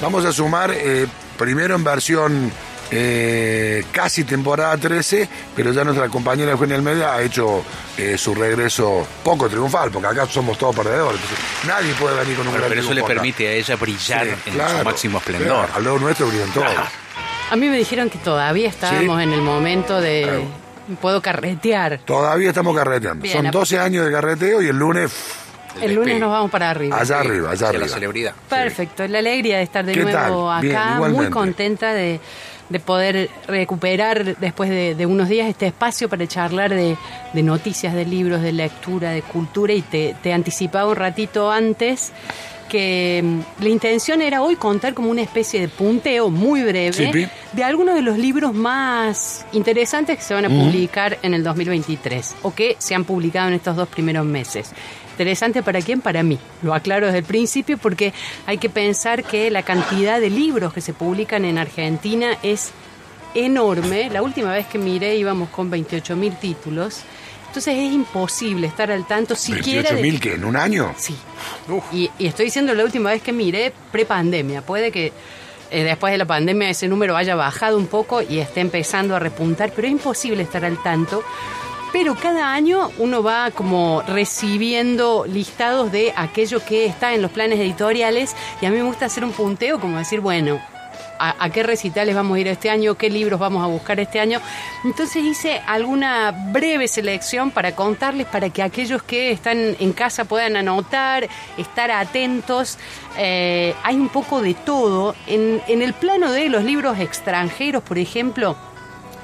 Vamos a sumar eh, primero en versión eh, casi temporada 13, pero ya nuestra compañera Eugenia Almeida ha hecho eh, su regreso poco triunfal, porque acá somos todos perdedores. nadie puede venir con un Pero, gran pero eso le permite a ella brillar Sí, en claro. su máximo esplendor. Claro, al lado nuestro brillan todos. A mí me dijeron que todavía estábamos Sí. en el momento de... Claro. Puedo carretear. Todavía estamos carreteando. Bien, Son a- 12 años de carreteo y el lunes El lunes nos vamos para arriba. allá arriba, allá arriba. la celebridad. Perfecto, la alegría de estar de ¿Qué nuevo tal? Bien, acá, muy contenta de, de poder recuperar después de, de unos días este espacio para charlar de, de noticias, de libros, de lectura, de cultura y te, te anticipaba un ratito antes que mm, la intención era hoy contar como una especie de punteo muy breve Sí, de algunos de los libros más interesantes que se van a publicar en el 2023 o que se han publicado en estos dos primeros meses. Interesante para quién, para mí. Lo aclaro desde el principio porque hay que pensar que la cantidad de libros que se publican en Argentina es enorme. La última vez que miré íbamos con 28.000 títulos. Entonces es imposible estar al tanto siquiera de... 28.000 que en un año. Sí. Y, y estoy diciendo la última vez que miré pre-pandemia. Puede que eh, después de la pandemia ese número haya bajado un poco y esté empezando a repuntar, pero es imposible estar al tanto. Pero cada año uno va como recibiendo listados de aquello que está en los planes editoriales y a mí me gusta hacer un punteo como decir, bueno, a, a qué recitales vamos a ir este año, qué libros vamos a buscar este año. Entonces hice alguna breve selección para contarles, para que aquellos que están en casa puedan anotar, estar atentos. Eh, hay un poco de todo. En, en el plano de los libros extranjeros, por ejemplo,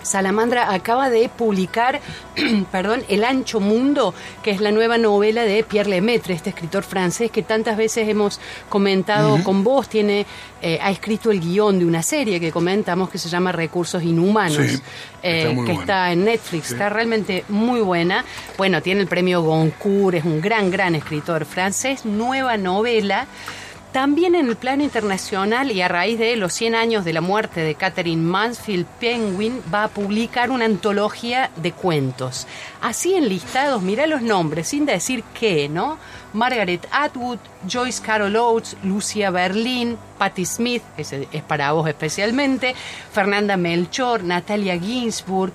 Salamandra acaba de publicar, perdón, El ancho mundo, que es la nueva novela de Pierre Lemaitre, este escritor francés que tantas veces hemos comentado con vos, tiene eh, ha escrito el guion de una serie que comentamos que se llama Recursos Inhumanos, Sí, eh, está que buena. está en Netflix, está realmente muy buena. Bueno, tiene el premio Goncourt, es un gran, gran escritor francés, nueva novela. También en el plano internacional y a raíz de los 100 años de la muerte de Catherine Mansfield, Penguin va a publicar una antología de cuentos. Así enlistados, mira los nombres, sin decir qué, ¿no? Margaret Atwood, Joyce Carol Oates, Lucia Berlin, Patti Smith, ese es para vos especialmente, Fernanda Melchor, Natalia Ginsburg,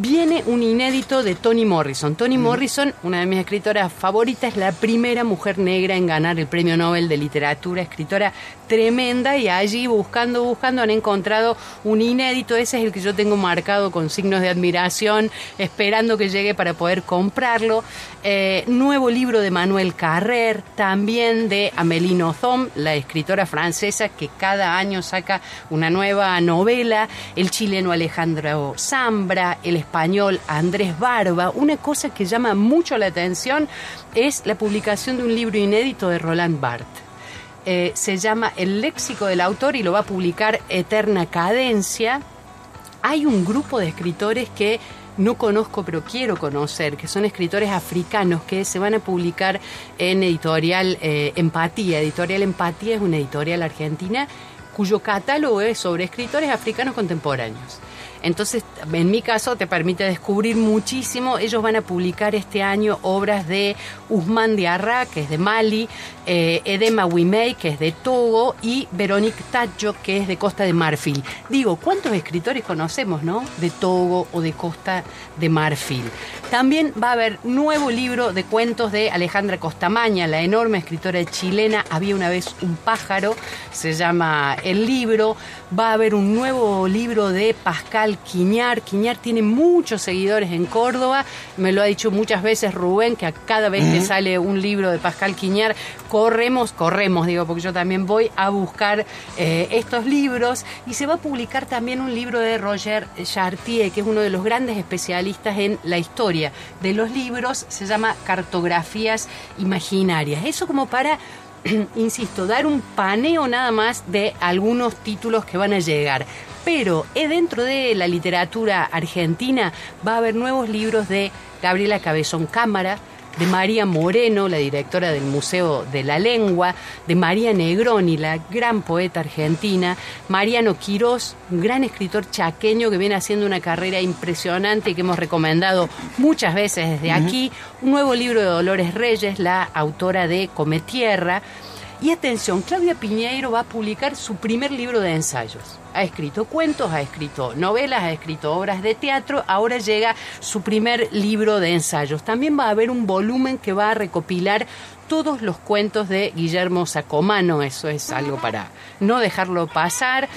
viene un inédito de Toni Morrison. Toni Morrison, una de mis escritoras favoritas, es la primera mujer negra en ganar el Premio Nobel de Literatura, escritora tremenda y allí buscando, buscando han encontrado un inédito, ese es el que yo tengo marcado con signos de admiración, esperando que llegue para poder comprarlo. Eh, nuevo libro de Manuel Carrer, también de Amélie Nothomb, la escritora francesa que cada año saca una nueva novela, el chileno Alejandro Zambra, el español Andrés Barba. Una cosa que llama mucho la atención es la publicación de un libro inédito de Roland Barthes. Eh, se llama El léxico del autor y lo va a publicar Eterna Cadencia. Hay un grupo de escritores que no conozco pero quiero conocer, que son escritores africanos que se van a publicar en editorial eh, Empatía. Editorial Empatía es una editorial argentina cuyo catálogo es sobre escritores africanos contemporáneos. Entonces, en mi caso, te permite descubrir muchísimo. Ellos van a publicar este año obras de Usman Diarra, que es de Mali, eh, Edema Wimei, que es de Togo, y Veronique Tacho, que es de Costa de Marfil. Digo, ¿cuántos escritores conocemos, no? De Togo o de Costa de Marfil. También va a haber nuevo libro de cuentos de Alejandra Costamaña, la enorme escritora chilena. Había una vez un pájaro, se llama el libro. Va a haber un nuevo libro de Pascal Quiñar. Quiñar tiene muchos seguidores en Córdoba. Me lo ha dicho muchas veces Rubén, que a cada vez que sale un libro de Pascal Quiñar, corremos, corremos, digo, porque yo también voy a buscar eh, estos libros. Y se va a publicar también un libro de Roger Chartier, que es uno de los grandes especialistas en la historia de los libros. Se llama Cartografías Imaginarias. Eso como para insisto, dar un paneo nada más de algunos títulos que van a llegar. Pero eh, dentro de la literatura argentina va a haber nuevos libros de Gabriela Cabezón Cámara, de María Moreno, la directora del Museo de la Lengua, de María Negroni, la gran poeta argentina, Mariano Quirós, un gran escritor chaqueño que viene haciendo una carrera impresionante y que hemos recomendado muchas veces desde aquí, un nuevo libro de Dolores Reyes, la autora de Come Tierra, Y atención, Claudia Piñeiro va a publicar su primer libro de ensayos. Ha escrito cuentos, ha escrito novelas, ha escrito obras de teatro, ahora llega su primer libro de ensayos. También va a haber un volumen que va a recopilar todos los cuentos de Guillermo Sacomano, eso es algo para no dejarlo pasar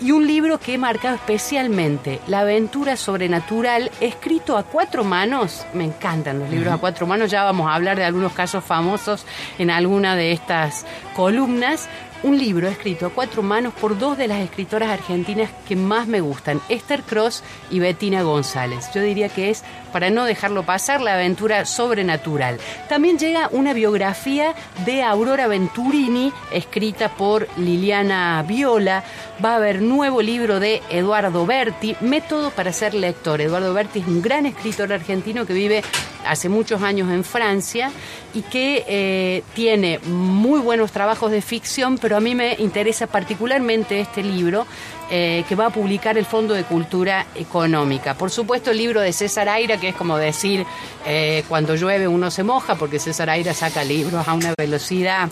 y un libro que he marcado especialmente, La aventura sobrenatural, escrito a cuatro manos. Me encantan los libros a cuatro manos, ya vamos a hablar de algunos casos famosos en alguna de estas columnas. Un libro escrito a cuatro manos por dos de las escritoras argentinas que más me gustan, Esther Cross y Bettina González. Yo diría que es, para no dejarlo pasar, la aventura sobrenatural. También llega una biografía de Aurora Venturini, escrita por Liliana Viola. Va a haber nuevo libro de Eduardo Berti, Método para ser lector. Eduardo Berti es un gran escritor argentino que vive hace muchos años en Francia y que eh, tiene muy buenos trabajos de ficción, pero a mí me interesa particularmente este libro eh, que va a publicar el Fondo de Cultura Económica. Por supuesto, el libro de César Aira, que es como decir, eh, cuando llueve uno se moja, porque César Aira saca libros a una velocidad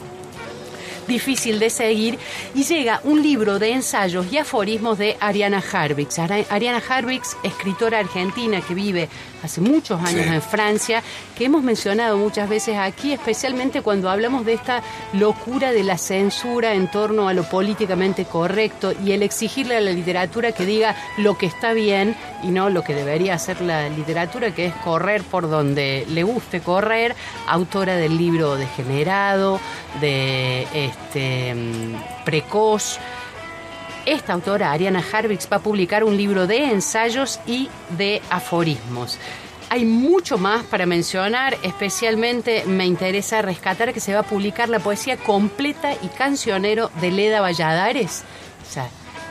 difícil de seguir, y llega un libro de ensayos y aforismos de Ariana Harvix. Ariana Harvix, escritora argentina que vive hace muchos años en Francia, que hemos mencionado muchas veces aquí, especialmente cuando hablamos de esta locura de la censura en torno a lo políticamente correcto y el exigirle a la literatura que diga lo que está bien y no lo que debería hacer la literatura, que es correr por donde le guste correr, autora del libro Degenerado, de este mm, Precoz, esta autora, Ariana Harvix, va a publicar un libro de ensayos y de aforismos. Hay mucho más para mencionar, especialmente me interesa rescatar que se va a publicar la poesía completa y cancionero de Leda Valladares.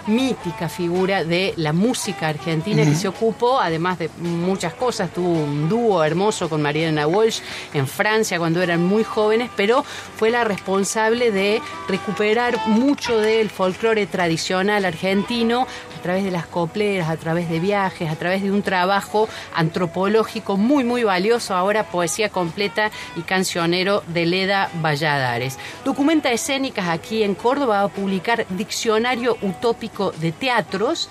Mítica figura de la música argentina que se ocupó, además de muchas cosas, tuvo un dúo hermoso con Mariana Walsh en Francia cuando eran muy jóvenes, pero fue la responsable de recuperar mucho del folclore tradicional argentino través de las copleras, a través de viajes, a través de un trabajo antropológico muy, muy valioso, ahora poesía completa y cancionero de Leda Valladares. Documenta escénicas aquí en Córdoba, va a publicar Diccionario Utópico de Teatros,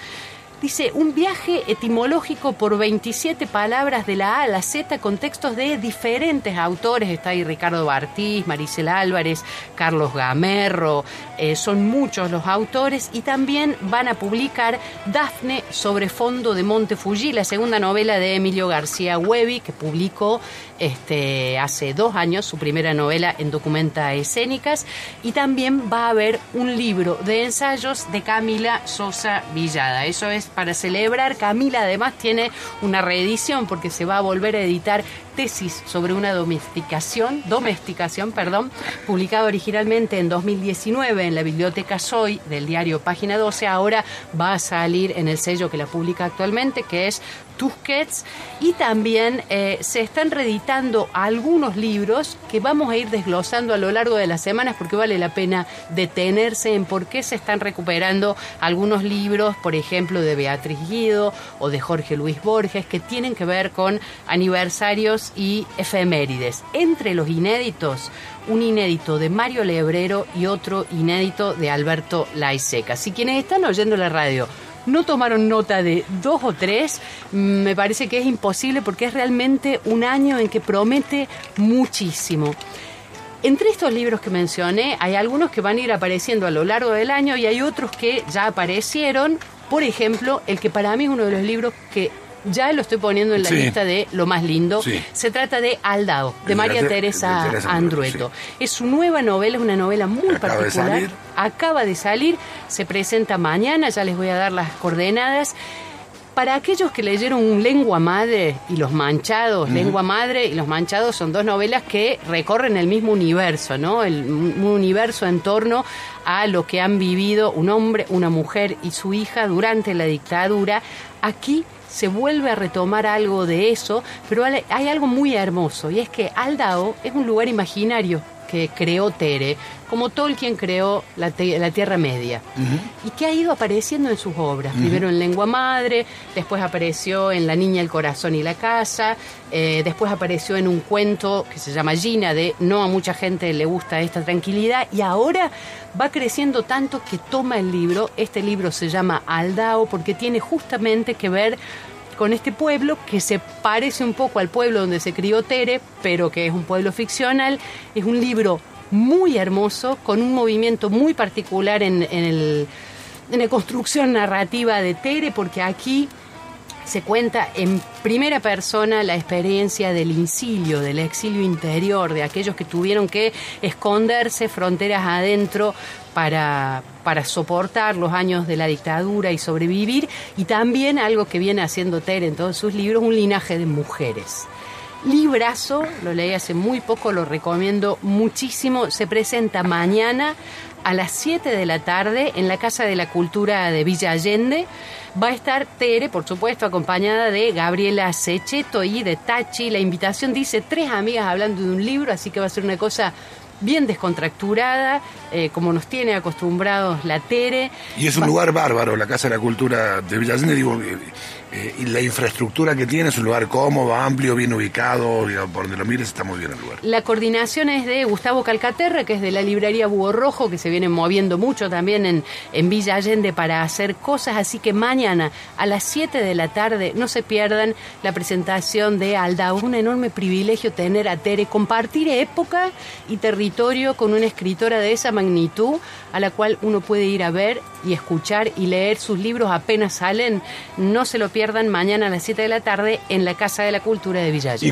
Dice, un viaje etimológico por 27 palabras de la A a la Z con textos de diferentes autores. Está ahí Ricardo Bartiz, Maricela Álvarez, Carlos Gamerro. Eh, son muchos los autores y también van a publicar Dafne sobre fondo de Monte Fuji, la segunda novela de Emilio García Huevi, que publicó este, hace dos años su primera novela en Documenta Escénicas. Y también va a haber un libro de ensayos de Camila Sosa Villada. Eso es para celebrar. Camila además tiene una reedición porque se va a volver a editar tesis sobre una domesticación, domesticación, perdón, publicada originalmente en 2019 en la biblioteca Soy del diario Página 12, ahora va a salir en el sello que la publica actualmente, que es Tusquets, y también eh, se están reeditando algunos libros que vamos a ir desglosando a lo largo de las semanas porque vale la pena detenerse en por qué se están recuperando algunos libros, por ejemplo, de Beatriz Guido o de Jorge Luis Borges, que tienen que ver con aniversarios y efemérides. Entre los inéditos, un inédito de Mario Lebrero y otro inédito de Alberto Laiseca. Si quienes están oyendo la radio no tomaron nota de dos o tres, me parece que es imposible porque es realmente un año en que promete muchísimo. Entre estos libros que mencioné, hay algunos que van a ir apareciendo a lo largo del año y hay otros que ya aparecieron. Por ejemplo, el que para mí es uno de los libros que ya lo estoy poniendo en la lista de lo más lindo. Se trata de Aldao, de María Teresa, Andrueto. Es su nueva novela, es una novela muy particular. Acaba de salir, se presenta mañana, ya les voy a dar las coordenadas. Para aquellos que leyeron Lengua Madre y Los Manchados, Lengua Madre y Los Manchados son dos novelas que recorren el mismo universo, ¿no? El, un universo en torno a lo que han vivido un hombre, una mujer y su hija durante la dictadura. Aquí se vuelve a retomar algo de eso, pero hay algo muy hermoso y es que Aldao es un lugar imaginario que creó Tere, como Tolkien creó la, te- la Tierra Media, y que ha ido apareciendo en sus obras, primero en Lengua Madre, después apareció en La Niña, el Corazón y la Casa, eh, después apareció en un cuento que se llama Gina, de no a mucha gente le gusta esta tranquilidad, y ahora va creciendo tanto que toma el libro, este libro se llama Aldao, porque tiene justamente que ver con este pueblo que se parece un poco al pueblo donde se crió Tere, pero que es un pueblo ficcional. Es un libro muy hermoso, con un movimiento muy particular en, en el- en la construcción narrativa de Tere, porque aquí se cuenta en primera persona la experiencia del incilio, del exilio interior, de aquellos que tuvieron que esconderse fronteras adentro para, para soportar los años de la dictadura y sobrevivir, y también algo que viene haciendo Tere en todos sus libros, un linaje de mujeres. Librazo, lo leí hace muy poco, lo recomiendo muchísimo. Se presenta mañana a las 7 de la tarde en la Casa de la Cultura de Villa Allende. Va a estar Tere, por supuesto, acompañada de Gabriela Secheto y de Tachi. La invitación dice tres amigas hablando de un libro, así que va a ser una cosa bien descontracturada, eh, como nos tiene acostumbrados la Tere. Y es un lugar bárbaro, la Casa de la Cultura de Villasende, digo, eh, y la infraestructura que tiene es un lugar cómodo, amplio, bien ubicado, por donde lo mires está muy bien el lugar. La coordinación es de Gustavo Calcaterra, que es de la librería Búho Rojo, que se viene moviendo mucho también en, en Villa Allende para hacer cosas. Así que mañana a las 7 de la tarde no se pierdan la presentación de Alda. Un enorme privilegio tener a Tere, compartir época y territorio con una escritora de esa magnitud, a la cual uno puede ir a ver y escuchar y leer sus libros apenas salen. No se lo pierdan mañana a las 7 de la tarde en la Casa de la Cultura de Villa Allende.